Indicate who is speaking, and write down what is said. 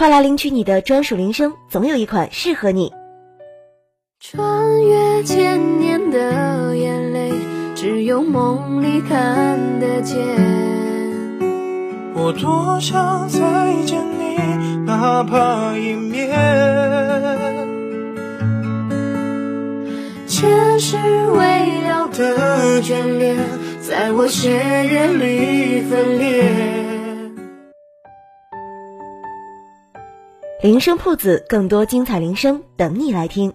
Speaker 1: 快来领取你的专属铃声，总有一款适合你。
Speaker 2: 穿越千年的眼泪，只有梦里看得见。
Speaker 3: 我多想再见你，哪怕一面。
Speaker 2: 前世未了的眷恋，在我血液里分裂。
Speaker 1: 铃声铺子，更多精彩铃声等你来听。